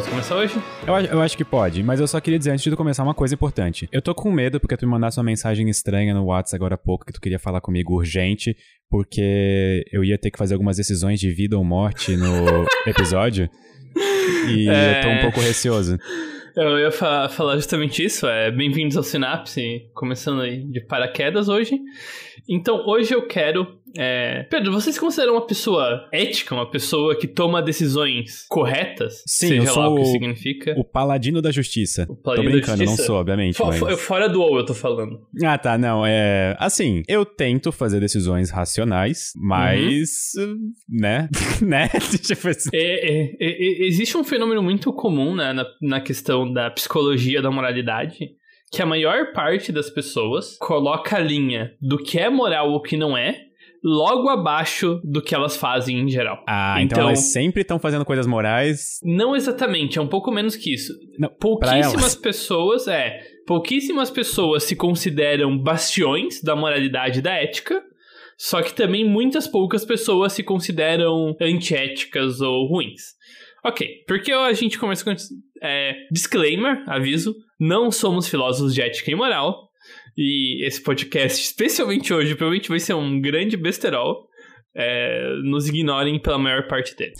Posso começar hoje? Eu, eu acho que pode, mas eu só queria dizer antes de começar uma coisa importante. Eu tô com medo porque tu me mandasse uma mensagem estranha no WhatsApp agora há pouco que tu queria falar comigo urgente, porque eu ia ter que fazer algumas decisões de vida ou morte no episódio. E é... eu tô um pouco receoso. Eu ia fa falar justamente isso, é bem-vindos ao Sinapse, começando aí de paraquedas hoje. Então, hoje eu quero é... Pedro, você se considera uma pessoa ética, uma pessoa que toma decisões corretas? Sim, seja eu sou lá o que significa. O paladino da justiça. O paladino tô brincando, não sou, obviamente. For, mas... Fora do ou eu tô falando. Ah, tá, não, é. Assim, eu tento fazer decisões racionais, mas. Uhum. né? né? tipo assim. É, é, é, existe um fenômeno muito comum né, na, na questão da psicologia da moralidade que a maior parte das pessoas coloca a linha do que é moral ou o que não é logo abaixo do que elas fazem em geral. Ah, então, então elas sempre estão fazendo coisas morais. Não exatamente, é um pouco menos que isso. Não, pouquíssimas pessoas, é, pouquíssimas pessoas se consideram bastiões da moralidade e da ética. Só que também muitas poucas pessoas se consideram antiéticas ou ruins. Ok, porque a gente começa com. É, disclaimer, aviso: não somos filósofos de ética e moral. E esse podcast, especialmente hoje, provavelmente vai ser um grande besterol. É, nos ignorem pela maior parte dele.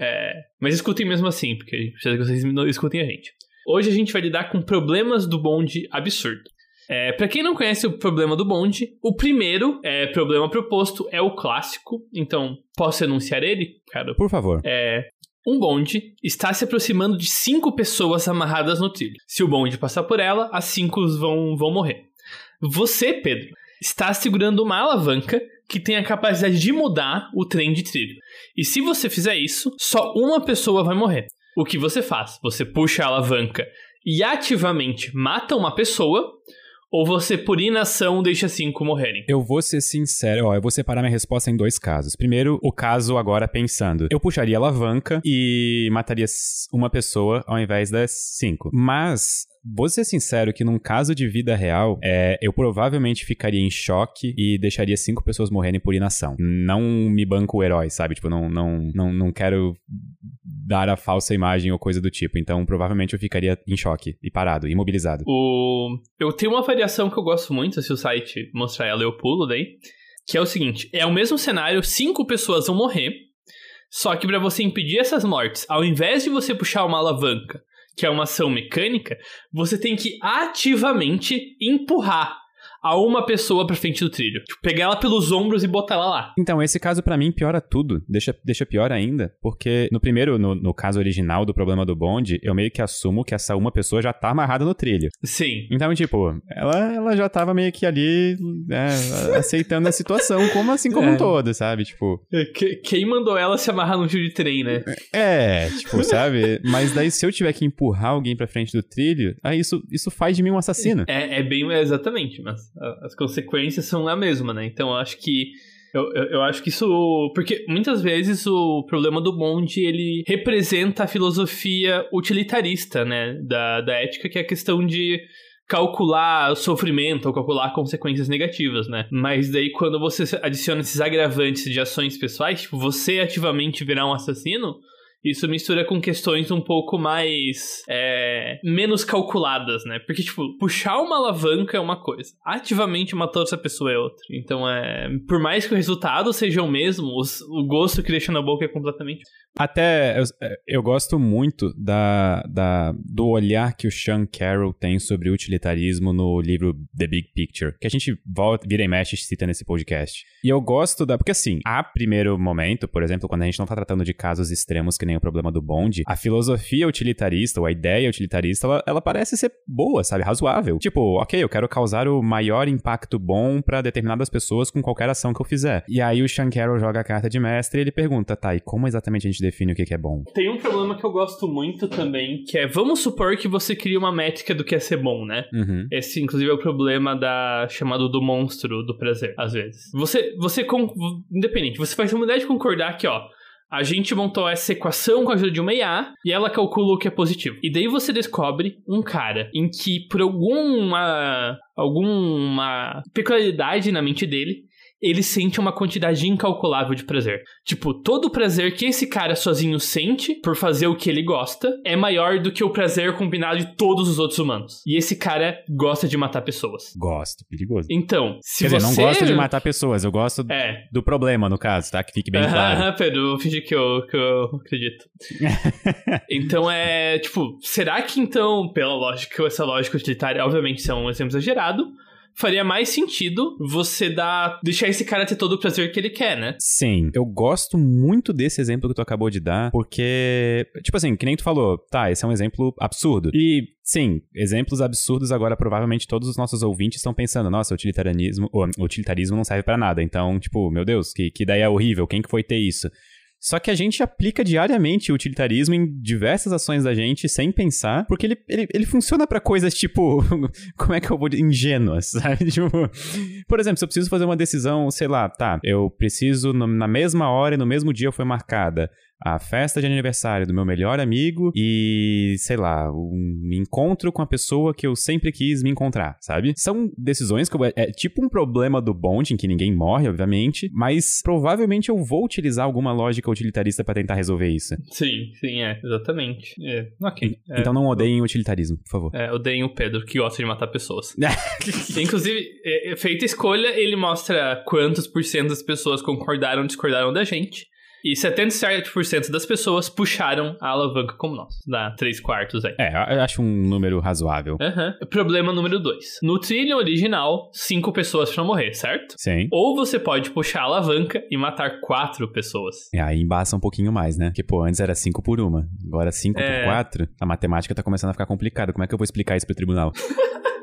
É, mas escutem mesmo assim, porque a gente precisa que vocês escutem a gente. Hoje a gente vai lidar com problemas do bonde absurdo. É, para quem não conhece o problema do bonde, o primeiro é, problema proposto é o clássico. Então, posso enunciar ele, cara? Por favor. É, um bonde está se aproximando de cinco pessoas amarradas no trilho. Se o bonde passar por ela, as cinco vão, vão morrer. Você, Pedro, está segurando uma alavanca que tem a capacidade de mudar o trem de trilho. E se você fizer isso, só uma pessoa vai morrer. O que você faz? Você puxa a alavanca e ativamente mata uma pessoa, ou você, por inação, deixa cinco morrerem? Eu vou ser sincero, ó, eu vou separar minha resposta em dois casos. Primeiro, o caso agora pensando. Eu puxaria a alavanca e mataria uma pessoa ao invés das cinco. Mas Vou ser sincero que num caso de vida real, é, eu provavelmente ficaria em choque e deixaria cinco pessoas morrerem por inação. Não me banco o herói, sabe? Tipo, não, não, não, não quero dar a falsa imagem ou coisa do tipo. Então, provavelmente eu ficaria em choque e parado, imobilizado. O... Eu tenho uma variação que eu gosto muito, se o site mostrar ela, eu pulo daí. Que é o seguinte: é o mesmo cenário, cinco pessoas vão morrer. Só que para você impedir essas mortes, ao invés de você puxar uma alavanca que é uma ação mecânica, você tem que ativamente empurrar a uma pessoa pra frente do trilho. Tipo, pegar ela pelos ombros e botar ela lá. Então, esse caso para mim piora tudo. Deixa, deixa pior ainda. Porque no primeiro, no, no caso original do problema do bonde, eu meio que assumo que essa uma pessoa já tá amarrada no trilho. Sim. Então, tipo, ela, ela já tava meio que ali né, aceitando a situação, como assim como é. um todo, sabe? Tipo. É, quem mandou ela se amarrar no trilho de trem, né? É, tipo, sabe? Mas daí, se eu tiver que empurrar alguém pra frente do trilho, aí isso, isso faz de mim um assassino. É, é bem exatamente, mas as consequências são a mesma, né? Então acho que eu, eu, eu, acho que isso. Porque muitas vezes o problema do bonde ele representa a filosofia utilitarista, né? Da, da ética, que é a questão de calcular sofrimento ou calcular consequências negativas, né? Mas daí quando você adiciona esses agravantes de ações pessoais, tipo, você ativamente virar um assassino, isso mistura com questões um pouco mais. É, menos calculadas, né? Porque, tipo, puxar uma alavanca é uma coisa, ativamente matar outra pessoa é outra. Então, é. Por mais que o resultado seja o mesmo, os, o gosto que deixa na boca é completamente. Até eu, eu, gosto muito da, da, do olhar que o Sean Carroll tem sobre utilitarismo no livro The Big Picture, que a gente volta, vira e mexe e cita nesse podcast. E eu gosto da. Porque assim, a primeiro momento, por exemplo, quando a gente não tá tratando de casos extremos que nem o problema do bonde, a filosofia utilitarista, ou a ideia utilitarista, ela, ela parece ser boa, sabe? Razoável. Tipo, ok, eu quero causar o maior impacto bom para determinadas pessoas com qualquer ação que eu fizer. E aí o Sean Carroll joga a carta de mestre e ele pergunta, tá, e como exatamente a gente define o que é bom? Tem um problema que eu gosto muito também, que é, vamos supor que você cria uma métrica do que é ser bom, né? Uhum. Esse, inclusive, é o problema da chamado do monstro do prazer, às vezes. Você, você, independente, você faz uma ideia de concordar que, ó, a gente montou essa equação com a ajuda de uma IA e ela calcula o que é positivo. E daí você descobre um cara em que, por alguma, alguma peculiaridade na mente dele, ele sente uma quantidade incalculável de prazer. Tipo, todo o prazer que esse cara sozinho sente por fazer o que ele gosta é maior do que o prazer combinado de todos os outros humanos. E esse cara gosta de matar pessoas. Gosto, perigoso. Então, se Quer você... dizer, não gosto de matar pessoas, eu gosto é. do problema, no caso, tá? Que fique bem claro. Ah, Pedro, eu fingi que eu, que eu acredito. então é, tipo, será que então, pela lógica, essa lógica utilitária, obviamente isso é um exemplo exagerado, faria mais sentido você dar. deixar esse cara ter todo o prazer que ele quer, né? Sim. Eu gosto muito desse exemplo que tu acabou de dar, porque, tipo assim, que nem tu falou, tá, esse é um exemplo absurdo. E Sim, exemplos absurdos agora provavelmente todos os nossos ouvintes estão pensando, nossa, utilitarianismo, o utilitarismo não serve para nada. Então, tipo, meu Deus, que, que ideia horrível, quem que foi ter isso? Só que a gente aplica diariamente o utilitarismo em diversas ações da gente sem pensar, porque ele, ele, ele funciona para coisas tipo. como é que eu vou dizer? Ingênuas, sabe? Tipo, por exemplo, se eu preciso fazer uma decisão, sei lá, tá, eu preciso na mesma hora e no mesmo dia foi marcada a festa de aniversário do meu melhor amigo e, sei lá, um encontro com a pessoa que eu sempre quis me encontrar, sabe? São decisões que eu, é, é tipo um problema do bonde, em que ninguém morre, obviamente, mas provavelmente eu vou utilizar alguma lógica utilitarista para tentar resolver isso. Sim, sim, é, exatamente. É, ok. É, então não odeiem o utilitarismo, por favor. É, odeiem o Pedro, que gosta de matar pessoas. Inclusive, é, feita a escolha, ele mostra quantos por cento das pessoas concordaram ou discordaram da gente. E 77% das pessoas puxaram a alavanca como nós. Dá 3 quartos aí. É, eu acho um número razoável. Uhum. Problema número 2. No trilho original, 5 pessoas pra morrer, certo? Sim. Ou você pode puxar a alavanca e matar 4 pessoas. É, aí embaça um pouquinho mais, né? Porque, pô, antes era 5 por uma. Agora 5 é... por 4. A matemática tá começando a ficar complicada. Como é que eu vou explicar isso pro tribunal?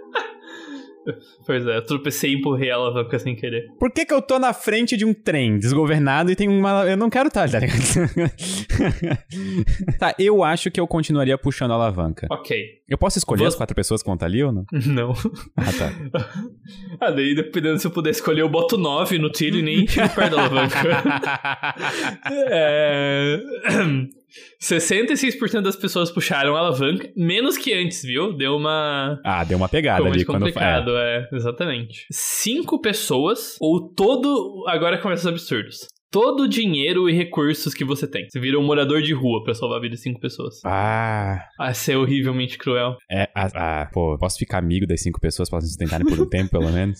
Pois é, eu tropecei e empurrei a alavanca sem querer. Por que que eu tô na frente de um trem desgovernado e tem uma... Eu não quero estar, tá ligado? tá, eu acho que eu continuaria puxando a alavanca. Ok. Eu posso escolher Você... as quatro pessoas que vão estar ali ou não? Não. Ah, tá. ah, daí dependendo se eu puder escolher, eu boto 9 no tiro e nem tiro perto da alavanca. é... 66% das pessoas puxaram a alavanca, menos que antes, viu? Deu uma. Ah, deu uma pegada Ficou ali quando complicado, é. é, exatamente. Cinco pessoas, ou todo. Agora começa os absurdos. Todo o dinheiro e recursos que você tem. Você vira um morador de rua pra salvar a vida de cinco pessoas. Ah. Ah, ser é horrivelmente cruel. É, ah, ah, pô, posso ficar amigo das cinco pessoas pra sustentarem por um tempo, pelo menos?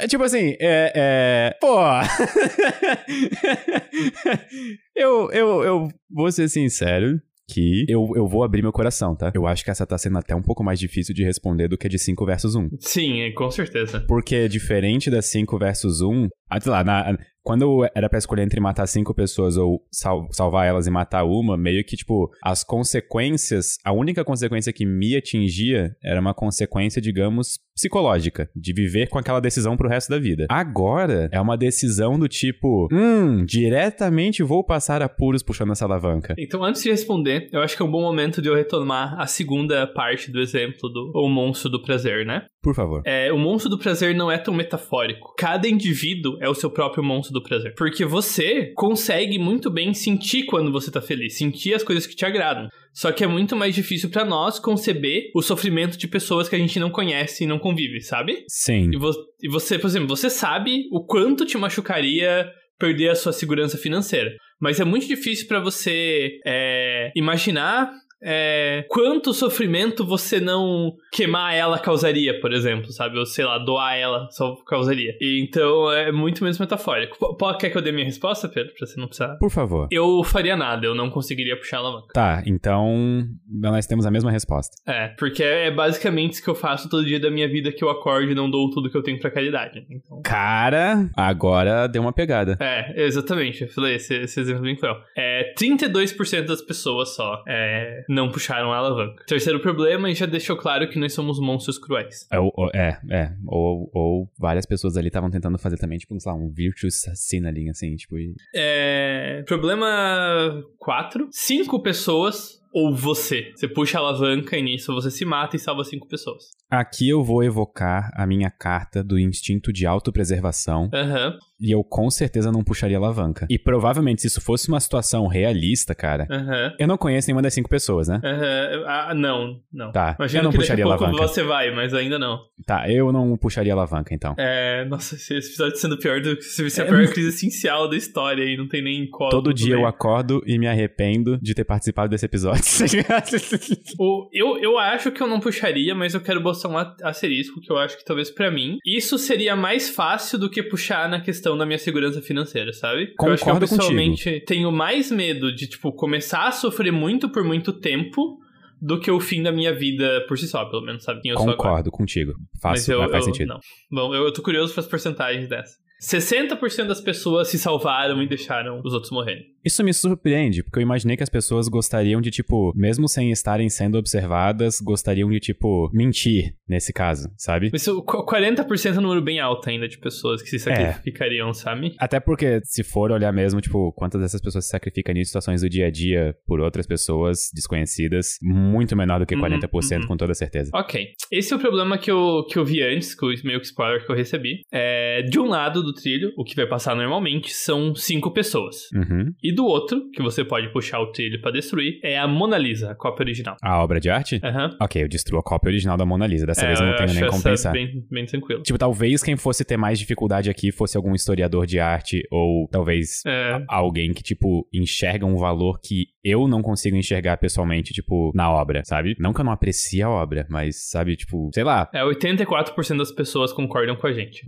É tipo assim, é. é... Pô! eu, eu, eu vou ser sincero que eu, eu vou abrir meu coração, tá? Eu acho que essa tá sendo até um pouco mais difícil de responder do que a de 5 versus 1. Sim, com certeza. Porque diferente da 5 versus 1, ah, sei lá, na, quando era pra escolher entre matar cinco pessoas ou sal salvar elas e matar uma, meio que, tipo, as consequências, a única consequência que me atingia era uma consequência, digamos, psicológica, de viver com aquela decisão pro resto da vida. Agora, é uma decisão do tipo, hum, diretamente vou passar apuros puxando essa alavanca. Então, antes de responder, eu acho que é um bom momento de eu retomar a segunda parte do exemplo do o monstro do prazer, né? Por favor. É, o monstro do prazer não é tão metafórico. Cada indivíduo é o seu próprio monstro do prazer. Porque você consegue muito bem sentir quando você tá feliz, sentir as coisas que te agradam. Só que é muito mais difícil para nós conceber o sofrimento de pessoas que a gente não conhece e não convive, sabe? Sim. E, vo e você, por exemplo, você sabe o quanto te machucaria perder a sua segurança financeira. Mas é muito difícil para você é, imaginar é, quanto sofrimento você não queimar ela causaria, por exemplo, sabe? Ou sei lá, doar ela só causaria. Então é muito menos metafórico. P quer que eu dê minha resposta, Pedro? Pra você não precisar. Por favor. Eu faria nada, eu não conseguiria puxar a alavanca. Tá, então nós temos a mesma resposta. É, porque é basicamente isso que eu faço todo dia da minha vida que eu acordo e não dou tudo que eu tenho pra caridade. Então... Cara, agora deu uma pegada. É, exatamente. Eu falei, esse, esse exemplo é bem cruel. É, 32% das pessoas só é, não puxaram a alavanca. Terceiro problema, e já deixou claro que nós somos monstros cruéis. É, é. é. Ou, ou várias pessoas ali estavam tentando fazer também, tipo, sei lá, um virtuous signaling, assim, tipo... E... É... Problema 4. Cinco pessoas ou você. Você puxa a alavanca e nisso você se mata e salva cinco pessoas. Aqui eu vou evocar a minha carta do instinto de autopreservação. Uhum. E eu com certeza não puxaria alavanca. E provavelmente, se isso fosse uma situação realista, cara, uhum. eu não conheço nenhuma das cinco pessoas, né? Uhum. Ah, não, não. Tá. Imagina eu não que puxaria daqui a pouco alavanca. você vai, mas ainda não. Tá, eu não puxaria alavanca, então. É, nossa, esse episódio sendo pior do que se é a pior crise essencial da história e não tem nem qual. Todo dia bem. eu acordo e me arrependo de ter participado desse episódio. o, eu, eu acho que eu não puxaria, mas eu quero botar um asterisco que eu acho que talvez para mim isso seria mais fácil do que puxar na questão da minha segurança financeira, sabe? Concordo eu acho que eu pessoalmente contigo. tenho mais medo de, tipo, começar a sofrer muito por muito tempo do que o fim da minha vida por si só, pelo menos, sabe eu Concordo contigo. Faz, eu, faz eu, sentido. Não. Bom, eu, eu tô curioso para as porcentagens dessa. 60% das pessoas se salvaram e deixaram os outros morrerem. Isso me surpreende, porque eu imaginei que as pessoas gostariam de, tipo, mesmo sem estarem sendo observadas, gostariam de, tipo, mentir nesse caso, sabe? Isso, 40% é um número bem alto ainda de pessoas que se é. sacrificariam, é. sabe? Até porque, se for olhar mesmo, tipo, quantas dessas pessoas se sacrificam em situações do dia a dia por outras pessoas desconhecidas, muito menor do que 40%, uhum, uhum. com toda certeza. Ok. Esse é o problema que eu, que eu vi antes, com o meio que spoiler que eu recebi. É, de um lado do trilho, o que vai passar normalmente são cinco pessoas. Uhum. E do outro, que você pode puxar o trilho para destruir, é a Mona Lisa, a cópia original. A obra de arte? Aham. Uhum. Ok, eu destruo a cópia original da Mona Lisa. Dessa é, vez eu não tenho nem como pensar. Bem, bem tranquilo. Tipo, talvez quem fosse ter mais dificuldade aqui fosse algum historiador de arte ou talvez é. alguém que, tipo, enxerga um valor que eu não consigo enxergar pessoalmente, tipo, na obra, sabe? Não que eu não aprecie a obra, mas, sabe, tipo, sei lá. É, 84% das pessoas concordam com a gente.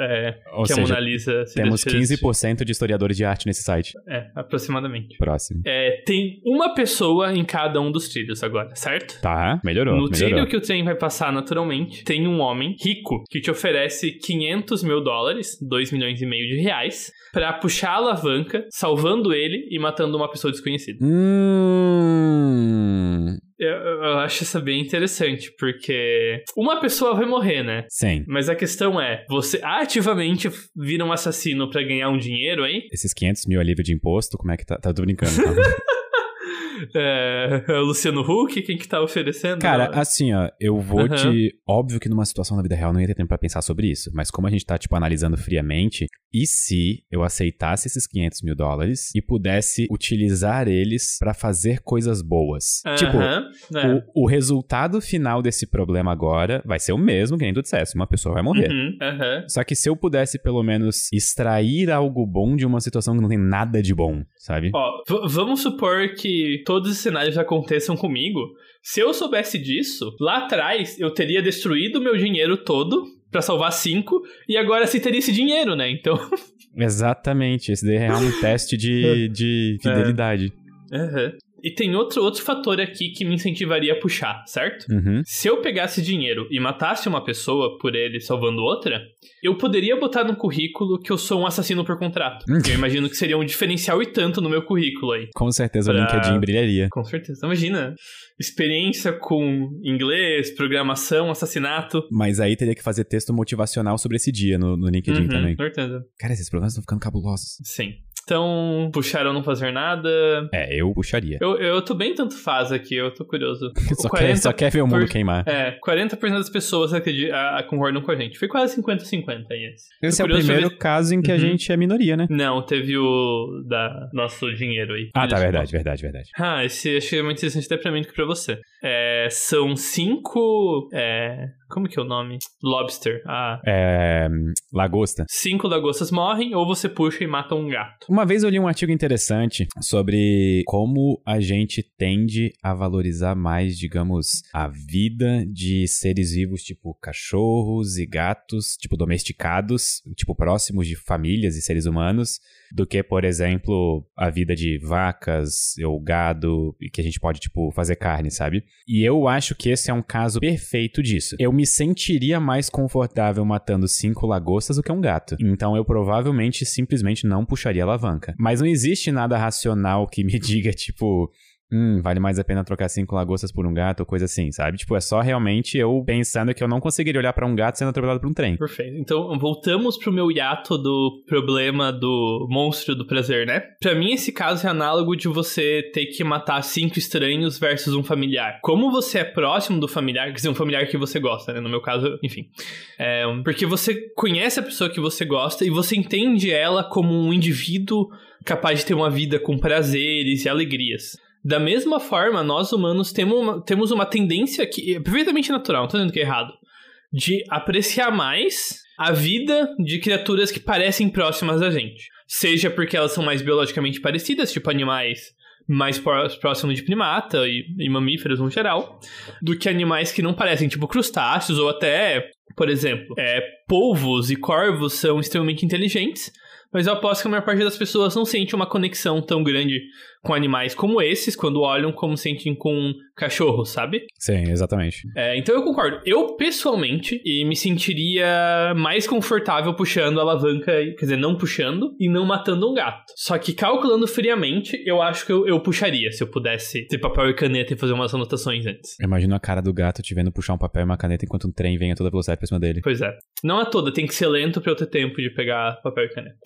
É, Ou que seja, a Mona Lisa temos 15% de historiadores de arte nesse site. É, aproximadamente. Próximo. É, tem uma pessoa em cada um dos trilhos agora, certo? Tá, melhorou. No melhorou. trilho que o trem vai passar naturalmente, tem um homem rico que te oferece 500 mil dólares, 2 milhões e meio de reais, para puxar a alavanca, salvando ele e matando uma pessoa desconhecida. Hum. Eu, eu, acho isso bem interessante, porque uma pessoa vai morrer, né? Sim. Mas a questão é, você ativamente vira um assassino para ganhar um dinheiro aí? Esses 500 mil alívio de imposto, como é que tá? Tá brincando, tá? É, é, o Luciano Huck, quem que tá oferecendo? Cara, assim, ó, eu vou uhum. te. Óbvio que numa situação na vida real não ia ter tempo pra pensar sobre isso, mas como a gente tá, tipo, analisando friamente, e se eu aceitasse esses 500 mil dólares e pudesse utilizar eles para fazer coisas boas? Uhum. Tipo, é. o, o, resultado final desse problema agora vai ser o mesmo que nem tu dissesse, uma pessoa vai morrer. Uhum. Só que se eu pudesse, pelo menos, extrair algo bom de uma situação que não tem nada de bom, sabe? Ó, vamos supor que todos os cenários aconteçam comigo. Se eu soubesse disso, lá atrás eu teria destruído o meu dinheiro todo para salvar cinco e agora se teria esse dinheiro, né? Então. Exatamente. Esse daí é um teste de, de é. fidelidade. É. Uhum. E tem outro, outro fator aqui que me incentivaria a puxar, certo? Uhum. Se eu pegasse dinheiro e matasse uma pessoa por ele salvando outra, eu poderia botar no currículo que eu sou um assassino por contrato. Uhum. eu imagino que seria um diferencial e tanto no meu currículo aí. Com certeza pra... o LinkedIn brilharia. Com certeza. Imagina. Experiência com inglês, programação, assassinato. Mas aí teria que fazer texto motivacional sobre esse dia no, no LinkedIn uhum, também. Com certeza. Cara, esses programas estão ficando cabulosos. Sim. Então, puxaram não fazer nada. É, eu puxaria. Eu, eu tô bem tanto faz aqui, eu tô curioso. só, 40, quer, só quer ver o mundo por, queimar. É, 40% das pessoas acreditam, concordam com a gente. Foi quase 50-50 aí. Esse, esse é o primeiro ver... caso em que uhum. a gente é minoria, né? Não, teve o da nosso dinheiro aí. Ah, tá, verdade, verdade, verdade. Ah, esse achei muito interessante até pra mim do que pra você. É, são cinco. É, como que é o nome? Lobster. Ah. É. Lagosta. Cinco lagostas morrem ou você puxa e mata um gato. Uma vez eu li um artigo interessante sobre como a gente tende a valorizar mais, digamos, a vida de seres vivos, tipo cachorros e gatos, tipo domesticados, tipo próximos de famílias e seres humanos, do que, por exemplo, a vida de vacas ou gado, que a gente pode, tipo, fazer carne, sabe? E eu acho que esse é um caso perfeito disso. Eu me sentiria mais confortável matando cinco lagostas do que um gato. Então eu provavelmente simplesmente não puxaria a alavanca. Mas não existe nada racional que me diga, tipo, hum, vale mais a pena trocar cinco lagostas por um gato ou coisa assim, sabe? Tipo, é só realmente eu pensando que eu não conseguiria olhar para um gato sendo atropelado por um trem. Perfeito. Então, voltamos pro meu hiato do problema do monstro do prazer, né? Pra mim, esse caso é análogo de você ter que matar cinco estranhos versus um familiar. Como você é próximo do familiar, quer dizer, um familiar que você gosta, né? No meu caso, enfim. É, porque você conhece a pessoa que você gosta e você entende ela como um indivíduo capaz de ter uma vida com prazeres e alegrias. Da mesma forma, nós humanos temos uma, temos uma tendência que é perfeitamente natural, não tô dizendo que é errado, de apreciar mais a vida de criaturas que parecem próximas a gente. Seja porque elas são mais biologicamente parecidas, tipo animais mais próximos de primata e, e mamíferos no geral, do que animais que não parecem, tipo crustáceos ou até, por exemplo, é, polvos e corvos são extremamente inteligentes, mas eu aposto que a maior parte das pessoas não sente uma conexão tão grande com animais como esses, quando olham como sentem com cachorros, sabe? Sim, exatamente. É, então eu concordo. Eu, pessoalmente, me sentiria mais confortável puxando a alavanca, quer dizer, não puxando e não matando um gato. Só que calculando friamente, eu acho que eu, eu puxaria, se eu pudesse ter papel e caneta e fazer umas anotações antes. Imagino a cara do gato te vendo puxar um papel e uma caneta enquanto um trem vem a toda velocidade pra cima dele. Pois é. Não a toda, tem que ser lento pra eu ter tempo de pegar papel e caneta.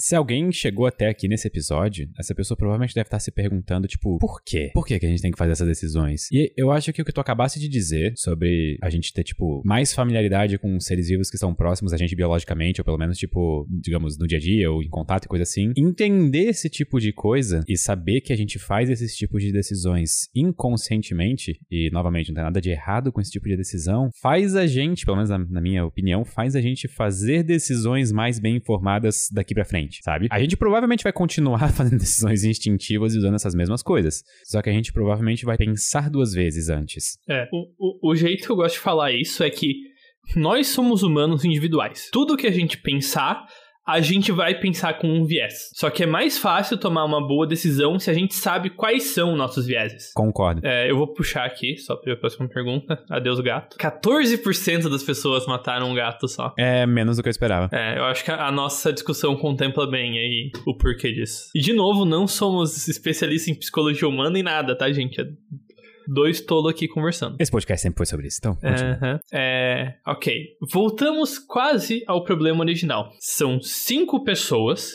Se alguém chegou até aqui nesse episódio, essa pessoa provavelmente deve estar se perguntando, tipo, por quê? Por que, que a gente tem que fazer essas decisões? E eu acho que o que tu acabaste de dizer sobre a gente ter, tipo, mais familiaridade com seres vivos que são próximos a gente biologicamente, ou pelo menos, tipo, digamos, no dia a dia, ou em contato e coisa assim, entender esse tipo de coisa e saber que a gente faz esses tipos de decisões inconscientemente, e novamente, não tem nada de errado com esse tipo de decisão, faz a gente, pelo menos na, na minha opinião, faz a gente fazer decisões mais bem informadas daqui para frente sabe? A gente provavelmente vai continuar fazendo decisões instintivas e usando essas mesmas coisas. Só que a gente provavelmente vai pensar duas vezes antes. É, o, o, o jeito que eu gosto de falar isso é que nós somos humanos individuais. Tudo que a gente pensar a gente vai pensar com um viés. Só que é mais fácil tomar uma boa decisão se a gente sabe quais são nossos vieses. Concordo. É, eu vou puxar aqui, só para a próxima pergunta. Adeus, gato. 14% das pessoas mataram um gato só. É menos do que eu esperava. É, eu acho que a nossa discussão contempla bem aí o porquê disso. E, de novo, não somos especialistas em psicologia humana e nada, tá, gente? É dois tolos aqui conversando. Esse podcast sempre foi sobre isso, então. Uhum. É, ok. Voltamos quase ao problema original. São cinco pessoas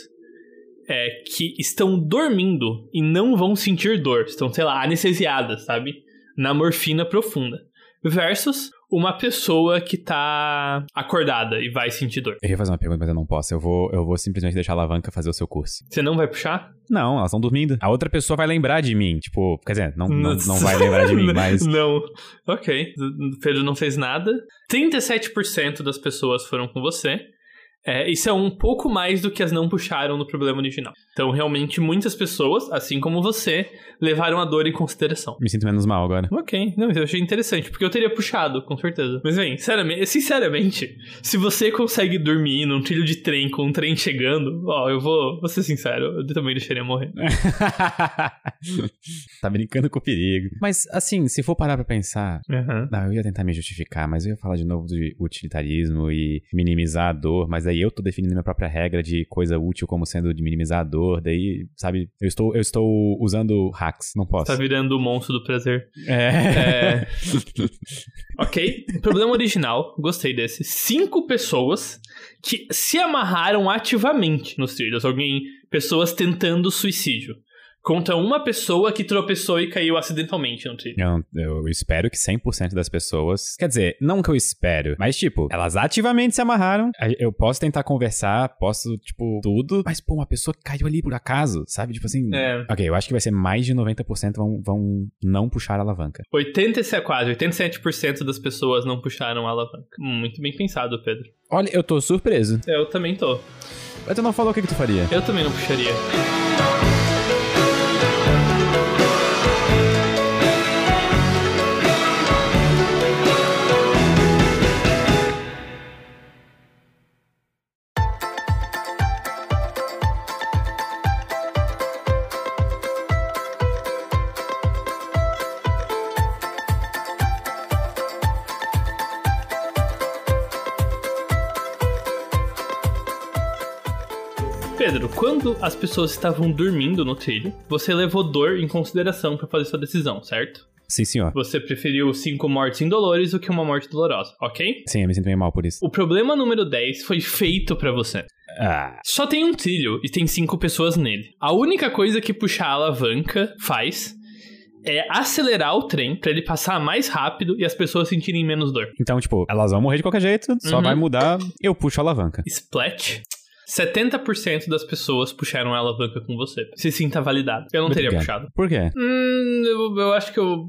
é, que estão dormindo e não vão sentir dor. Estão, sei lá, anestesiadas, sabe? Na morfina profunda. Versus uma pessoa que tá acordada e vai sentir dor. Eu ia fazer uma pergunta, mas eu não posso. Eu vou, eu vou simplesmente deixar a alavanca fazer o seu curso. Você não vai puxar? Não, elas estão dormindo. A outra pessoa vai lembrar de mim. Tipo, quer dizer, não, não, não vai lembrar de mim, mas. Não. Ok. Pedro não fez nada. 37% das pessoas foram com você. É, isso é um pouco mais do que as não puxaram no problema original. Então, realmente, muitas pessoas, assim como você, levaram a dor em consideração. Me sinto menos mal agora. Ok, não, eu achei interessante, porque eu teria puxado, com certeza. Mas, bem, sinceramente, sinceramente se você consegue dormir num trilho de trem com um trem chegando, ó, eu vou, vou ser sincero, eu também deixaria morrer. tá brincando com o perigo. Mas, assim, se for parar pra pensar, uhum. não, eu ia tentar me justificar, mas eu ia falar de novo de utilitarismo e minimizar a dor, mas aí eu tô definindo minha própria regra de coisa útil como sendo de minimizar a dor, daí, sabe, eu estou, eu estou usando hacks, não posso. Tá virando o monstro do prazer. É. é... ok, problema original, gostei desse. Cinco pessoas que se amarraram ativamente nos trilhos, alguém, pessoas tentando suicídio contra uma pessoa que tropeçou e caiu acidentalmente no trilho. Eu, eu espero que 100% das pessoas. Quer dizer, não que eu espero, mas tipo, elas ativamente se amarraram. Eu posso tentar conversar, posso, tipo, tudo. Mas, pô, uma pessoa caiu ali por acaso, sabe? Tipo assim. É. Ok, eu acho que vai ser mais de 90% vão, vão não puxar a alavanca. 87, quase, 87% das pessoas não puxaram a alavanca. Muito bem pensado, Pedro. Olha, eu tô surpreso. Eu também tô. Mas tu não falou o que, que tu faria? Eu também não puxaria. As pessoas estavam dormindo no trilho, você levou dor em consideração para fazer sua decisão, certo? Sim, senhor. Você preferiu cinco mortes indolores do que uma morte dolorosa, ok? Sim, eu me sinto meio mal por isso. O problema número 10 foi feito para você. Ah. Só tem um trilho e tem cinco pessoas nele. A única coisa que puxar a alavanca faz é acelerar o trem para ele passar mais rápido e as pessoas sentirem menos dor. Então, tipo, elas vão morrer de qualquer jeito, só Uhum. vai mudar, eu puxo a alavanca. Splat. 70% das pessoas puxaram a alavanca com você. Se sinta validado. Eu não Muito teria obrigado. puxado. Por quê? Hum, eu, eu acho que eu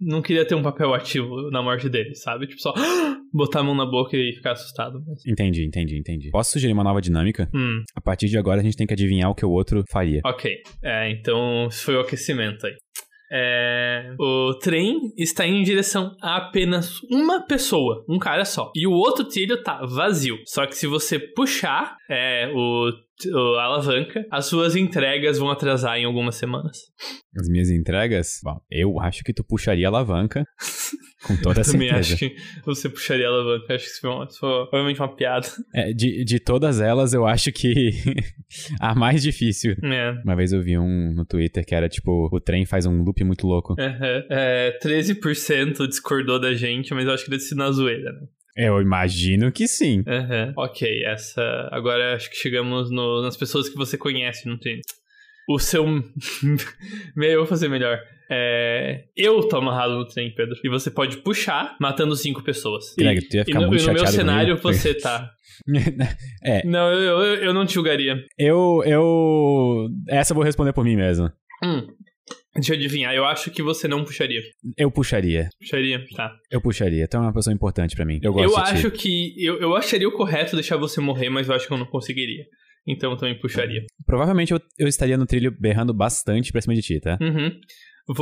não queria ter um papel ativo na morte dele, sabe? Tipo, só botar a mão na boca e ficar assustado. Mas... Entendi, entendi, entendi. Posso sugerir uma nova dinâmica? Hum, A partir de agora a gente tem que adivinhar o que o outro faria. ok. É, então isso foi o aquecimento aí. É, o trem está em direção a apenas uma pessoa, um cara só. E o outro trilho tá vazio. Só que se você puxar é, o, o- a alavanca, as suas entregas vão atrasar em algumas semanas. As minhas entregas? Bom, eu acho que tu puxaria a alavanca. com toda Eu também certeza. acho que você puxaria a alavanca. Acho que isso foi, obviamente uma piada. É, de, de todas elas, eu acho que a mais difícil. É. Uma vez eu vi um no Twitter que era tipo: o trem faz um loop muito louco. Aham. É, 13% discordou da gente, mas eu acho que deve ser na zoeira, né? Eu imagino que sim. Aham. Ok, essa. Agora acho que chegamos no- nas pessoas que você conhece no treino. O seu. eu vou fazer melhor. É... Eu tô amarrado no trem, Pedro. E você pode puxar, matando cinco pessoas. E, Greg, tu ia e ficar no, muito e no meu cenário comigo. você tá. é, Não, eu, eu, eu não te julgaria. eu, eu. Essa eu vou responder por mim mesmo. Hum. Deixa eu adivinhar, eu acho que você não puxaria. Eu puxaria. Puxaria, tá. Eu puxaria. Tu é uma pessoa importante pra mim. Eu gosto Eu de ti. acho que. Eu, eu acharia o correto deixar você morrer, mas eu acho que eu não conseguiria. Então eu também puxaria. Provavelmente eu, eu estaria no trilho berrando bastante pra cima de ti, tá? Uhum. Vo-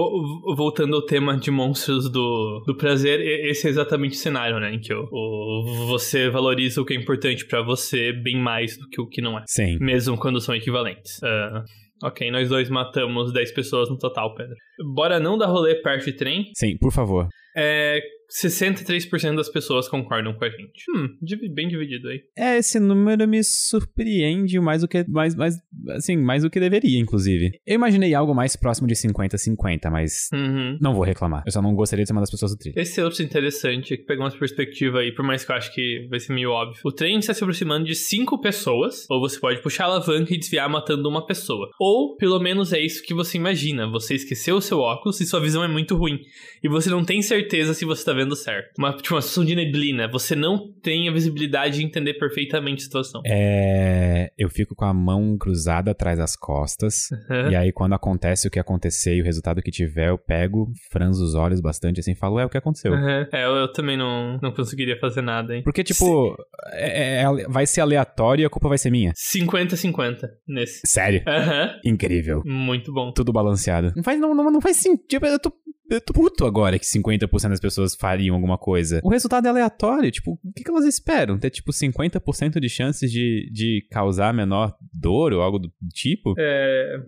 vo- voltando ao tema de monstros do, do prazer, esse é exatamente o cenário, né? Em que o, o- você valoriza o que é importante pra você bem mais do que o que não é. Sim. Mesmo quando são equivalentes. Ah, ok, nós dois matamos 10 pessoas no total, Pedro. Bora não dar rolê perto de trem. Sim, por favor. É, 63% das pessoas concordam com a gente. Hum, bem dividido aí. É, esse número me surpreende mais do que. Mais, mais, assim, mais do que deveria, inclusive. Eu imaginei algo mais próximo de 50-50, mas. Uhum. Não vou reclamar. Eu só não gostaria de ser uma das pessoas do trilho. Esse é outro interessante, que pega uma perspectiva aí, por mais que eu acho que vai ser meio óbvio. O trem está se aproximando de cinco pessoas, ou você pode puxar a alavanca e desviar matando uma pessoa. Ou, pelo menos, é isso que você imagina. Você esqueceu o seu óculos e sua visão é muito ruim. E você não tem certeza se você está vendo certo. Uma, tipo, uma situação de neblina. Você não tem a visibilidade de entender perfeitamente a situação. É. Eu fico com a mão cruzada atrás das costas. Uhum. E aí, quando acontece o que acontecer e o resultado que tiver, eu pego, franzo os olhos bastante assim e falo, é o que aconteceu. Uhum. É, eu, eu também não, não conseguiria fazer nada, hein? Porque, tipo, é- é- vai ser aleatório e a culpa vai ser minha. 50-50 nesse. Sério. Aham. Incrível. Muito bom. Tudo balanceado. Não faz, não, não, não faz sentido. Eu tô, eu tô puto agora que 50% das pessoas fariam alguma coisa. O resultado é aleatório. Tipo, o que, que elas esperam? Ter, tipo, 50% de chances de, de causar menor dor ou algo do tipo? É.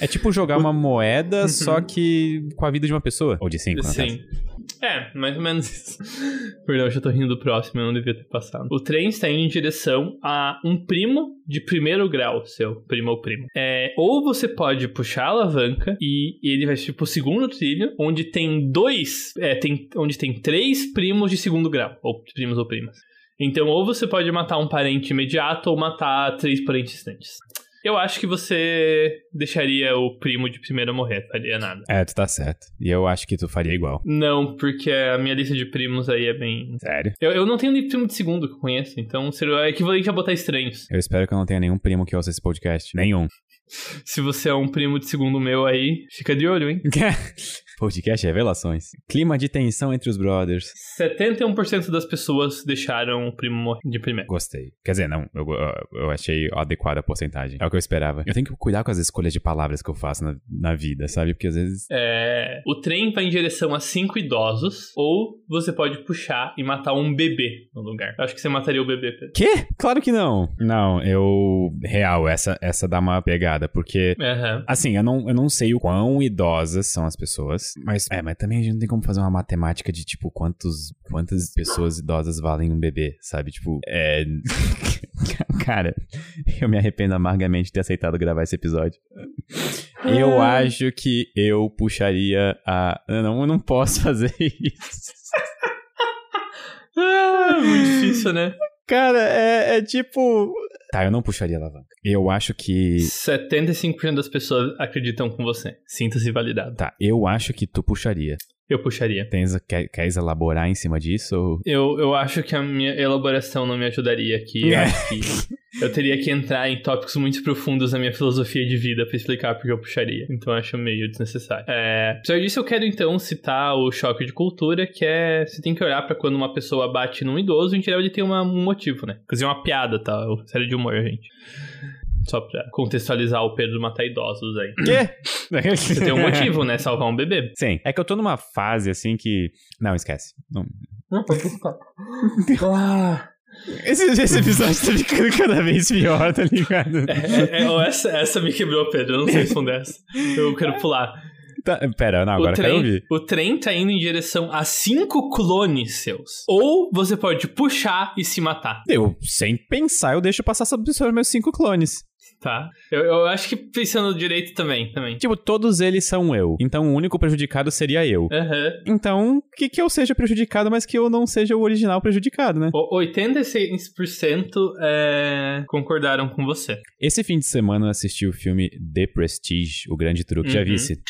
É tipo jogar uma moeda, só que com a vida de uma pessoa. Ou de cinco, no caso. É, mais ou menos isso. Perdão, já tô rindo do próximo, eu não devia ter passado. O trem está indo em direção a um primo de primeiro grau, seu primo ou primo. É, ou você pode puxar a alavanca e ele vai tipo o segundo trilho, onde tem dois, é, tem, onde tem três primos de segundo grau, ou primos ou primas. Então, ou você pode matar um parente imediato ou matar três parentes distantes. Eu acho que você deixaria o primo de primeiro morrer, faria nada. É, tu tá certo. E eu acho que tu faria igual. Não, porque a minha lista de primos aí é bem. Sério? Eu, eu não tenho nem primo de segundo que eu conheço, então seria equivalente a botar estranhos. Eu espero que eu não tenha nenhum primo que ouça esse podcast. Nenhum. Se você é um primo de segundo meu aí, fica de olho, hein? podcast Revelações. Clima de tensão entre os brothers. 71% das pessoas deixaram o primo morrer de primeiro. Gostei. Quer dizer, não, eu, eu- achei adequada a porcentagem. É o que eu esperava. Eu tenho que cuidar com as escolhas de palavras que eu faço na, na vida, sabe? Porque às vezes. É, o trem vai em direção a cinco idosos, ou você pode puxar e matar um bebê no lugar. Eu acho que você mataria o bebê, Pedro. Quê? Claro que não. Não, eu. Real, essa, essa dá uma pegada, porque. Uhum. Assim, eu não, eu não sei o quão idosas são as pessoas, mas. É, mas também a gente não tem como fazer uma matemática de, tipo, quantos, quantas pessoas idosas valem um bebê, sabe? Tipo, é. Cara, eu me arrependo amargamente de ter aceitado gravar esse episódio. Eu acho que eu puxaria a. Não, eu não posso fazer isso. ah, muito difícil, né? Cara, é, é tipo. Tá, eu não puxaria a alavanca. Eu acho que. 75% das pessoas acreditam com você. Sinta-se validado. Tá, eu acho que tu puxaria. Eu puxaria. Tens, quer, queres elaborar em cima disso? Ou... Eu, eu acho que a minha elaboração não me ajudaria aqui. Eu acho que eu teria que entrar em tópicos muito profundos da minha filosofia de vida para explicar porque eu puxaria. Então eu acho meio desnecessário. É, apesar disso, eu quero então citar o choque de cultura, que é você tem que olhar para quando uma pessoa bate num idoso, em geral ele tem uma, um motivo, né? Quer dizer, uma piada, tá? Série de humor, gente. Só pra contextualizar o Pedro matar idosos aí. Quê? Você tem um motivo, né? Salvar um bebê. Sim. É que eu tô numa fase assim que. Não, esquece. Não, não pode ficar. ah. Esse, esse episódio tá ficando cada vez pior, tá ligado? É, é, é, essa, essa me quebrou, Pedro. Eu não sei responder essa. Eu quero pular. Tá, pera, não, agora o trem, quero ouvir. O trem tá indo em direção a cinco clones seus. Ou você pode puxar e se matar. Eu, sem pensar, eu deixo passar sobre os meus cinco clones. Tá. Eu, eu acho que pensando direito também, também. Tipo, todos eles são eu. Então o único prejudicado seria eu. Uhum. Então, que, que eu seja prejudicado, mas que eu não seja o original prejudicado, né? O 86% é... concordaram com você. Esse fim de semana eu assisti o filme The Prestige, O Grande Truque. Uhum. Já vi esse?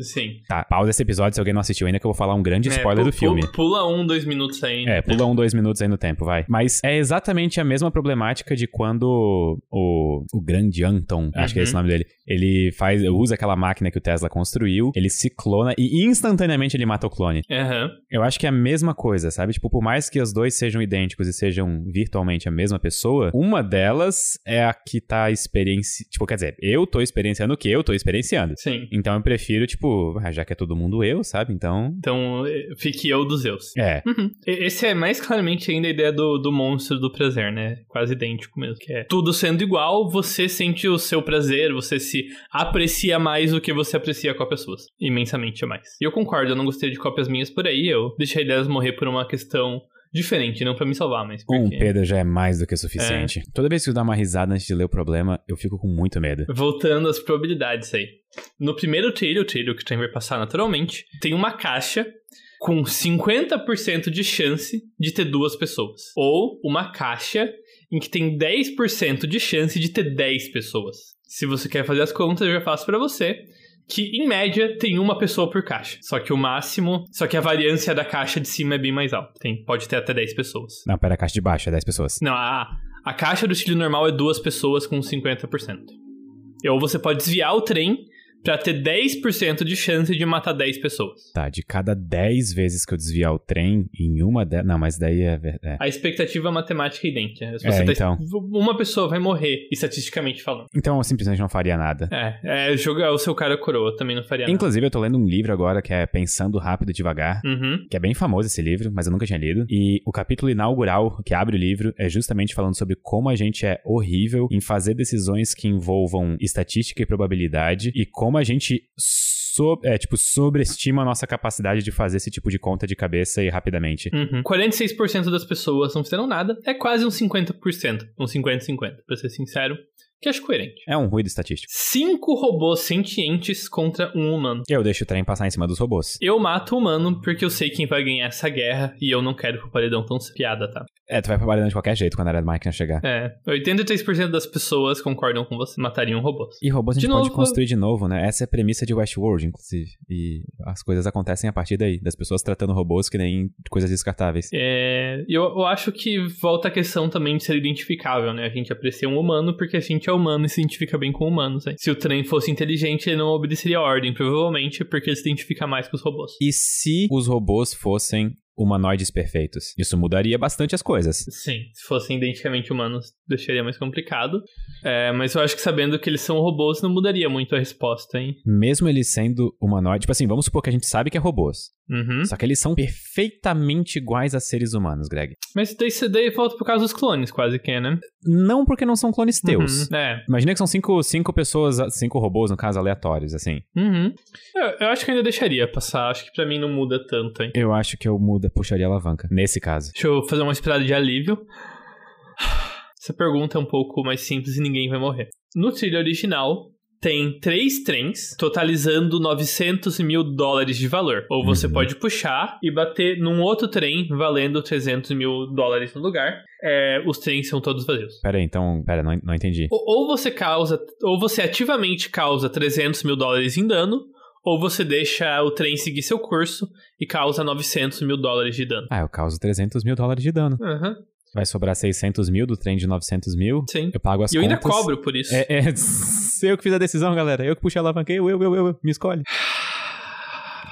Sim. Tá, pausa esse episódio se alguém não assistiu ainda, que eu vou falar um grande é, spoiler é, do filme. Pula um, dois minutos aí. É, pula um, dois minutos aí no tempo, vai. Mas é exatamente a mesma problemática de quando o, o grande Anton, uhum. acho que é esse o nome dele, ele faz, usa aquela máquina que o Tesla construiu, ele se clona e instantaneamente ele mata o clone. Uhum. Eu acho que é a mesma coisa, sabe? Tipo, por mais que os dois sejam idênticos e sejam virtualmente a mesma pessoa, uma delas é a que tá experienciando. Tipo, quer dizer, eu tô experienciando o que eu tô experienciando. Sim. Então eu prefiro, tipo, tipo, ah, já que é todo mundo eu, sabe? Então. Então, eh, fique eu dos eus. É. Uhum. Esse é mais claramente ainda a ideia do, do monstro do prazer, né? Quase idêntico mesmo. Que é tudo sendo igual, você sente o seu prazer, você se aprecia mais do que você aprecia com pessoas. Imensamente mais. E eu concordo, eu não gostei de cópias minhas por aí, eu deixei delas morrer por uma questão diferente, não para me salvar, mas porque... Um Pedro já é mais do que suficiente. É. Toda vez que eu dar uma risada antes de ler o problema, eu fico com muito medo. Voltando às probabilidades aí. No primeiro trilho, o trilho que o trem vai passar naturalmente, tem uma caixa com 50% de chance de ter duas pessoas. Ou uma caixa em que tem 10% de chance de ter 10 pessoas. Se você quer fazer as contas, eu já faço para você que em média tem uma pessoa por caixa. Só que o máximo, só que a variância da caixa de cima é bem mais alta. Tem, pode ter até 10 pessoas. Não, pera, a caixa de baixo é 10 pessoas. Não, a, a caixa do estilo normal é duas pessoas com 50%. Ou você pode desviar o trem para ter 10% de chance de matar 10 pessoas. Tá, de cada 10 vezes que eu desviar o trem, em uma de... Não, mas daí é, é. A expectativa matemática é idêntica. Se você é, tá... então... Uma pessoa vai morrer, estatisticamente falando. Então eu simplesmente não faria nada. É, é jogar o seu cara coroa, também não faria Inclusive, nada. eu tô lendo um livro agora que é Pensando Rápido e Devagar, uhum. que é bem famoso esse livro, mas eu nunca tinha lido. E o capítulo inaugural que abre o livro é justamente falando sobre como a gente é horrível em fazer decisões que envolvam estatística e probabilidade e como a gente so, é, tipo, sobreestima a nossa capacidade de fazer esse tipo de conta de cabeça e rapidamente. Uhum. 46% das pessoas não fizeram nada, é quase um 50%, um 50-50, pra ser sincero que acho coerente. É um ruído estatístico. Cinco robôs sentientes contra um humano. Eu deixo o trem passar em cima dos robôs. Eu mato o humano porque eu sei quem vai ganhar essa guerra e eu não quero pro paredão tão piada, tá? É, tu vai paredão de qualquer jeito quando a área da máquina chegar. É, 83% das pessoas concordam com você, matariam robôs. E robôs a gente de pode novo, construir de novo, né? Essa é a premissa de Westworld, inclusive. E as coisas acontecem a partir daí, das pessoas tratando robôs que nem coisas descartáveis. É, eu, eu acho que volta a questão também de ser identificável, né? A gente aprecia um humano porque a gente é humano e se identifica bem com humanos. Hein? Se o trem fosse inteligente, ele não obedeceria a ordem, provavelmente porque ele se identifica mais com os robôs. E se os robôs fossem humanoides perfeitos. Isso mudaria bastante as coisas. Sim, se fossem identicamente humanos, deixaria mais complicado. É, mas eu acho que sabendo que eles são robôs, não mudaria muito a resposta, hein? Mesmo eles sendo humanoides, tipo assim, vamos supor que a gente sabe que é robôs. Uhum. Só que eles são perfeitamente iguais a seres humanos, Greg. Mas daí, daí volta por causa dos clones, quase que, né? Não porque não são clones teus. Uhum, é. Imagina que são cinco, cinco pessoas, cinco robôs, no caso, aleatórios, assim. Uhum. Eu, eu, acho que ainda deixaria passar. Acho que pra mim não muda tanto, hein? Eu acho que eu muda, puxaria a alavanca, nesse caso. Deixa eu fazer uma esperada de alívio. Essa pergunta é um pouco mais simples e ninguém vai morrer. No trilho original, tem três trens, totalizando 900 mil dólares de valor. Ou você uhum. pode puxar e bater num outro trem valendo 300 mil dólares no lugar. É, os trens são todos vazios. Pera aí, então, pera, não, não entendi. Ou, ou você causa, ou você ativamente causa 300 mil dólares em dano, ou você deixa o trem seguir seu curso e causa 900 mil dólares de dano. Ah, eu causo 300 mil dólares de dano. Aham. Uhum. Vai sobrar 600 mil do trem de 900 mil. Sim. Eu pago as e eu contas. ainda cobro por isso. É, é eu que fiz a decisão, galera. Eu que puxei a alavanca. Eu, eu, eu, eu. Me escolhe.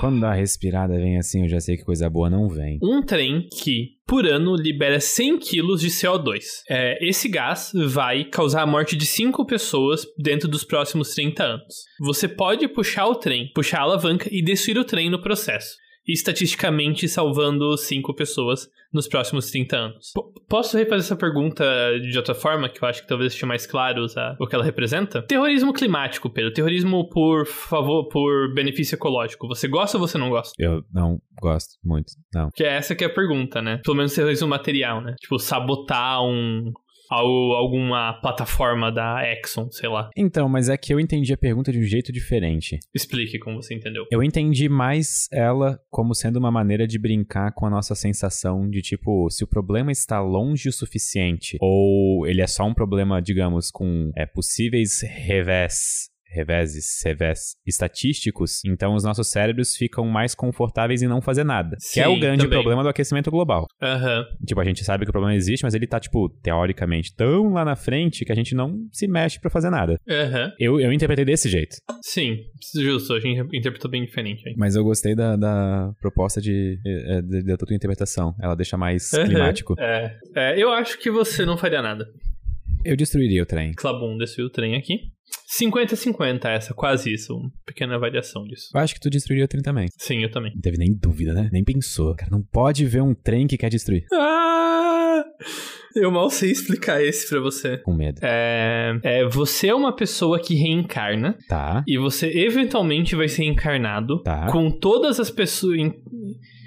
Quando a respirada vem assim, eu já sei que coisa boa não vem. Um trem que, por ano, libera 100 quilos de CO2. É, esse gás vai causar a morte de 5 pessoas dentro dos próximos 30 anos. Você pode puxar o trem, puxar a alavanca e destruir o trem no processo e estatisticamente salvando cinco pessoas nos próximos 30 anos. P posso refazer essa pergunta de outra forma, que eu acho que talvez seja mais claro usar o que ela representa? Terrorismo climático, Pedro. Terrorismo por favor, por benefício ecológico. Você gosta ou você não gosta? Eu não gosto muito, não. Que é essa que é a pergunta, né? Pelo menos terrorismo material, né? Tipo, sabotar um, alguma plataforma da Exxon, sei lá. Então, mas é que eu entendi a pergunta de um jeito diferente. Explique como você entendeu. Eu entendi mais ela como sendo uma maneira de brincar com a nossa sensação de tipo, se o problema está longe o suficiente, ou ele é só um problema, digamos, com é, possíveis revés reveses, revés estatísticos, então os nossos cérebros ficam mais confortáveis em não fazer nada. Sim, que é o grande também. problema do aquecimento global. Uhum. Tipo, a gente sabe que o problema existe, mas ele tá, tipo, teoricamente tão lá na frente que a gente não se mexe para fazer nada. Uhum. Eu, eu interpretei desse jeito. Sim, justo, a gente interpretou bem diferente. Aí. Mas eu gostei da, da proposta de, de, da tua interpretação. Ela deixa mais uhum. climático. É. é, eu acho que você não faria nada. Eu destruiria o trem. Clabum destruiu o trem aqui. 50-50 essa, quase isso. Uma pequena variação disso. Eu acho que tu destruiria o trem também. Sim, eu também. Não teve nem dúvida, né? Nem pensou. Cara, não pode ver um trem que quer destruir. Ah! Eu mal sei explicar esse pra você. Com medo. É, é, você é uma pessoa que reencarna. Tá. E você eventualmente vai ser encarnado. Tá. Com todas as pessoas.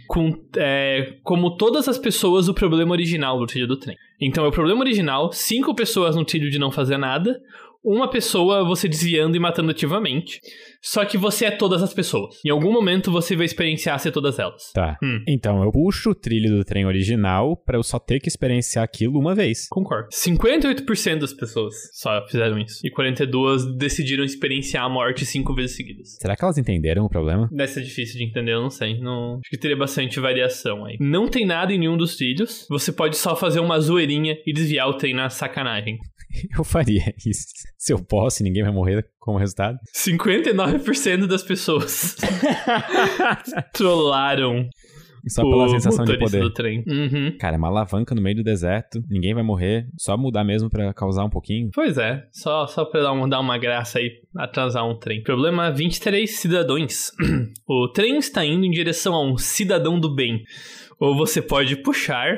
Com, é, como todas as pessoas, o problema original do trilho do trem. Então é o problema original, cinco pessoas no trilho de não fazer nada, uma pessoa você desviando e matando ativamente. Só que você é todas as pessoas. Em algum momento você vai experienciar ser todas elas. Tá. Hum. Então eu puxo o trilho do trem original para eu só ter que experienciar aquilo uma vez. Concordo. 58% das pessoas só fizeram isso. E 42 decidiram experienciar a morte cinco vezes seguidas. Será que elas entenderam o problema? Deve ser difícil de entender, eu não sei. Não... Acho que teria bastante variação aí. Não tem nada em nenhum dos trilhos. Você pode só fazer uma zoeirinha e desviar o trem na sacanagem. Eu faria isso. Se eu posso, ninguém vai morrer como resultado. 59% das pessoas trollaram só pela sensação de poder. do trem. Uhum. Cara, é uma alavanca no meio do deserto, ninguém vai morrer, só mudar mesmo para causar um pouquinho. Pois é, só, só pra dar uma, dar uma graça aí, atrasar um trem. Problema 23 cidadãos. o trem está indo em direção a um cidadão do bem. Ou você pode puxar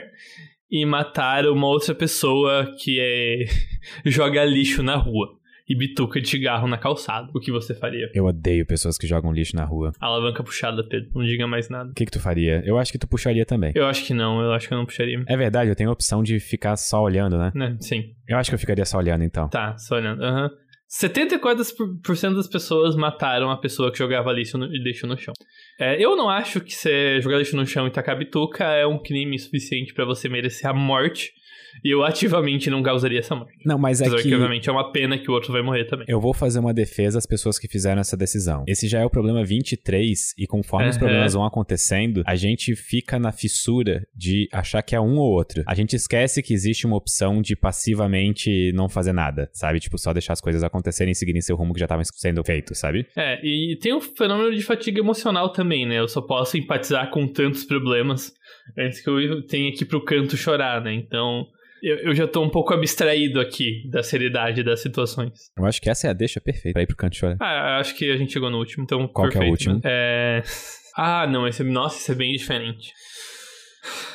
e matar uma outra pessoa que é joga lixo na rua e bituca de cigarro na calçada. O que você faria? Eu odeio pessoas que jogam lixo na rua. Alavanca puxada, Pedro. Não diga mais nada. O que, que tu faria? Eu acho que tu puxaria também. Eu acho que não, eu acho que eu não puxaria. É verdade, eu tenho a opção de ficar só olhando, né? né? Sim. Eu acho que eu ficaria só olhando então. Tá, só olhando. Aham. Uhum. 74% das pessoas mataram a pessoa que jogava lixo no, lixo no chão. É, eu não acho que você jogar lixo no chão e tacar bituca é um crime suficiente para você merecer a morte. E eu ativamente não causaria essa morte. Não, mas é que... que... obviamente é uma pena que o outro vai morrer também. Eu vou fazer uma defesa às pessoas que fizeram essa decisão. Esse já é o problema 23 e conforme uhum. os problemas vão acontecendo, a gente fica na fissura de achar que é um ou outro. A gente esquece que existe uma opção de passivamente não fazer nada, sabe? Tipo, só deixar as coisas acontecerem e seguirem seu rumo que já estava sendo feito, sabe? É, e tem o fenômeno de fatiga emocional também, né? Eu só posso empatizar com tantos problemas antes que eu tenha que ir pro canto chorar, né? Então, eu, eu, já tô um pouco abstraído aqui da seriedade das situações. Eu acho que essa é a deixa perfeita pra ir pro canto chorar. Ah, acho que a gente chegou no último, então Qual perfeito, que é o último? Né? É... Ah, não, esse, nossa, isso é bem diferente.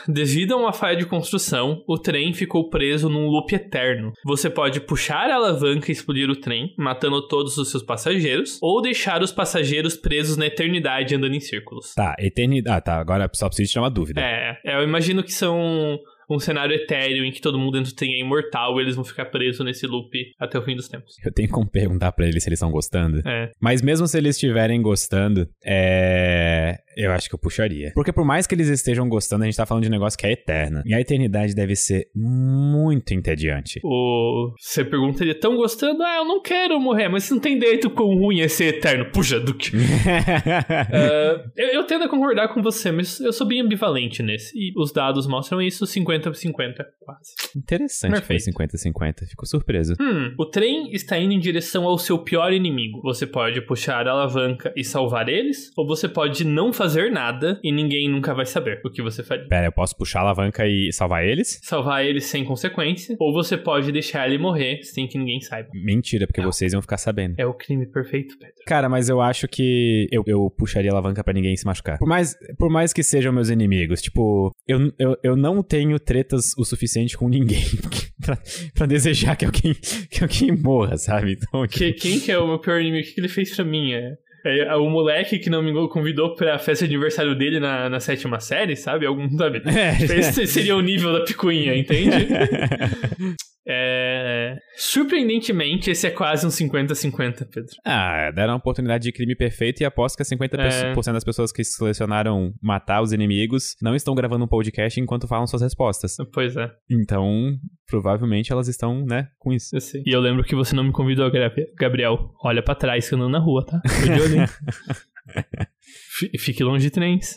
Devido a uma falha de construção, o trem ficou preso num loop eterno. Você pode puxar a alavanca e explodir o trem, matando todos os seus passageiros, ou deixar os passageiros presos na eternidade andando em círculos. Tá, eternidade. Ah, tá. Agora só preciso tirar uma dúvida. É, eu imagino que são um cenário etéreo em que todo mundo dentro tem é imortal e eles vão ficar presos nesse loop até o fim dos tempos. Eu tenho como perguntar para eles se eles estão gostando. É. Mas mesmo se eles estiverem gostando, é... Eu acho que eu puxaria. Porque por mais que eles estejam gostando, a gente tá falando de um negócio que é eterno. E a eternidade deve ser muito entediante. O... Você pergunta, tão gostando? Ah, eu não quero morrer, mas você não tem direito quão ruim é ser eterno. Puxa, Duque. uh, eu, eu tendo a concordar com você, mas eu sou bem ambivalente nesse. E os dados mostram isso 50 50, quase. Interessante Perfeito. foi 50-50. Fico surpreso. Hum, o trem está indo em direção ao seu pior inimigo. Você pode puxar a alavanca e salvar eles, ou você pode não fazer nada e ninguém nunca vai saber o que você faria. Pera, eu posso puxar a alavanca e salvar eles? Salvar eles sem consequência, ou você pode deixar ele morrer sem que ninguém saiba. Mentira, porque vocês iam ficar sabendo. É o crime perfeito, Pedro. Cara, mas eu acho que eu, eu puxaria a alavanca para ninguém se machucar. Por mais, por mais que sejam meus inimigos, tipo, eu, eu, eu não tenho tretas o suficiente com ninguém pra, pra desejar que alguém, que alguém morra, sabe? Então, que, quem que é o meu pior inimigo? O que ele fez pra mim? É, é, o moleque que não me convidou pra festa de aniversário dele na, na sétima série, sabe? Algum, sabe? É. Esse seria o nível da picuinha, entende? É... Surpreendentemente, esse é quase um 50-50, Pedro. Ah, deram a oportunidade de crime perfeito e aposto que 50% é... das pessoas que selecionaram matar os inimigos não estão gravando um podcast enquanto falam suas respostas. Pois é. Então, provavelmente elas estão, né, com isso. Eu sei. E eu lembro que você não me convidou, Gabriel. Olha para trás que eu não na rua, tá? Fique longe de trens.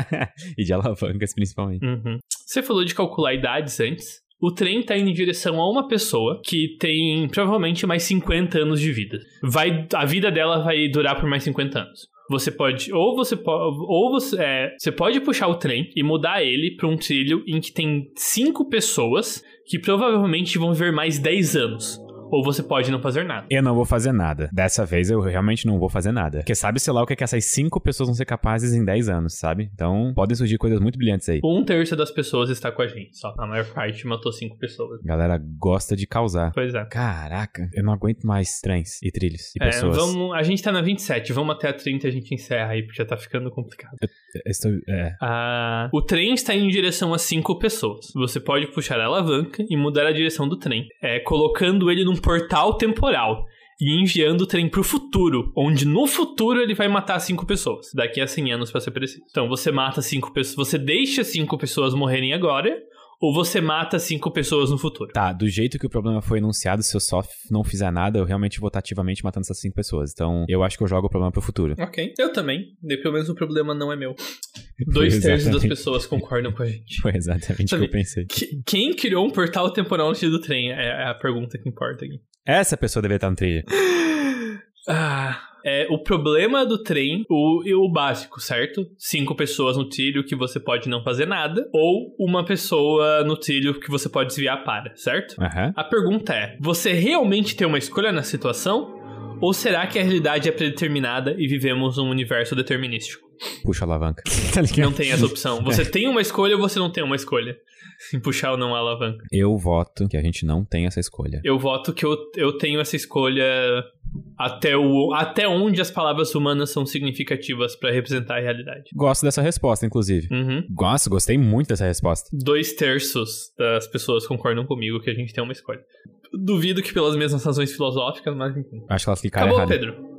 e de alavancas, principalmente. Uhum. Você falou de calcular idades antes o trem está indo em direção a uma pessoa que tem provavelmente mais 50 anos de vida. Vai, a vida dela vai durar por mais 50 anos. Você pode, ou você pode, ou você, é, você pode puxar o trem e mudar ele para um trilho em que tem cinco pessoas que provavelmente vão viver mais 10 anos ou você pode não fazer nada. Eu não vou fazer nada. Dessa vez eu realmente não vou fazer nada. Porque sabe, sei lá, o que, é que essas cinco pessoas vão ser capazes em 10 anos, sabe? Então, podem surgir coisas muito brilhantes aí. Um terço das pessoas está com a gente, só. A maior parte matou cinco pessoas. Galera gosta de causar. Pois é. Caraca, eu não aguento mais trens e trilhos e é, pessoas. Vamos, a gente tá na 27, vamos até a 30 e a gente encerra aí, porque já tá ficando complicado. Eu, eu estou, é. ah, o trem está indo em direção a cinco pessoas. Você pode puxar a alavanca e mudar a direção do trem, é, colocando ele num portal temporal e enviando o trem pro futuro, onde no futuro ele vai matar cinco pessoas, daqui a 100 anos para ser preciso. Então você mata cinco pessoas, você deixa cinco pessoas morrerem agora ou você mata cinco pessoas no futuro. Tá, do jeito que o problema foi enunciado, se eu só não fizer nada, eu realmente vou estar ativamente matando essas cinco pessoas. Então, eu acho que eu jogo o problema pro futuro. Ok. Eu também. Pelo menos o problema não é meu. Dois terços das pessoas concordam com a gente. Foi exatamente o que eu pensei. Quem criou um portal temporal no do trem? É a pergunta que importa aqui. Essa pessoa deveria estar no trilho. ah, é o problema do trem, o, o básico, certo? Cinco pessoas no trilho que você pode não fazer nada, ou uma pessoa no trilho que você pode desviar para, certo? Uhum. A pergunta é: você realmente tem uma escolha na situação? Ou será que a realidade é predeterminada e vivemos um universo determinístico? Puxa a alavanca. Tá não tem essa opção. Você tem uma escolha ou você não tem uma escolha? Em puxar ou não a alavanca. Eu voto que a gente não tem essa escolha. Eu voto que eu, eu tenho essa escolha até, o, até onde as palavras humanas são significativas para representar a realidade. Gosto dessa resposta, inclusive. Uhum. Gosto, gostei muito dessa resposta. Dois terços das pessoas concordam comigo que a gente tem uma escolha. Duvido que pelas mesmas razões filosóficas, mas enfim. Acho que elas ficaram Acabou, errado. Pedro.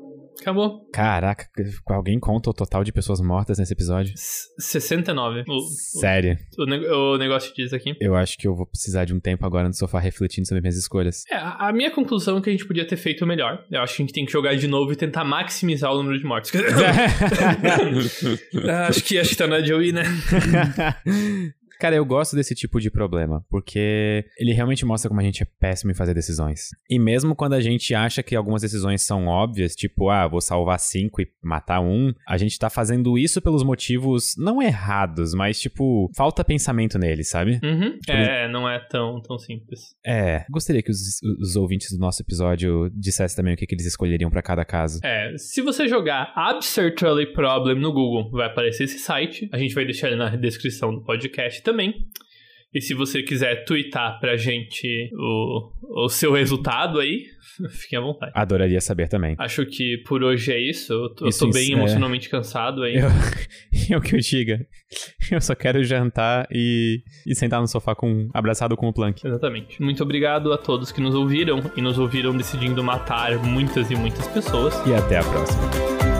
Acabou. Caraca, alguém conta o total de pessoas mortas nesse episódio? 69. O, Sério? O, o, o, negócio diz aqui. Eu acho que eu vou precisar de um tempo agora no sofá refletindo sobre minhas escolhas. É, a minha conclusão é que a gente podia ter feito melhor. Eu acho que a gente tem que jogar de novo e tentar maximizar o número de mortes. acho, que, acho que tá na Joey, né? Cara, eu gosto desse tipo de problema, porque ele realmente mostra como a gente é péssimo em fazer decisões. E mesmo quando a gente acha que algumas decisões são óbvias, tipo, ah, vou salvar cinco e matar um, a gente tá fazendo isso pelos motivos não errados, mas tipo, falta pensamento neles, sabe? Uhum. É, não é tão, tão simples. É, gostaria que os, os ouvintes do nosso episódio dissessem também o que, que eles escolheriam para cada caso. É, se você jogar Absurdly Problem no Google, vai aparecer esse site. A gente vai deixar ele na descrição do podcast também. E se você quiser twittar pra gente o, o seu resultado aí, fique à vontade. Adoraria saber também. Acho que por hoje é isso. Eu tô, isso, eu tô bem é... emocionalmente cansado aí. Eu, eu que eu diga. Eu só quero jantar e, e sentar no sofá com abraçado com o Plank. Exatamente. Muito obrigado a todos que nos ouviram e nos ouviram decidindo matar muitas e muitas pessoas. E até a próxima.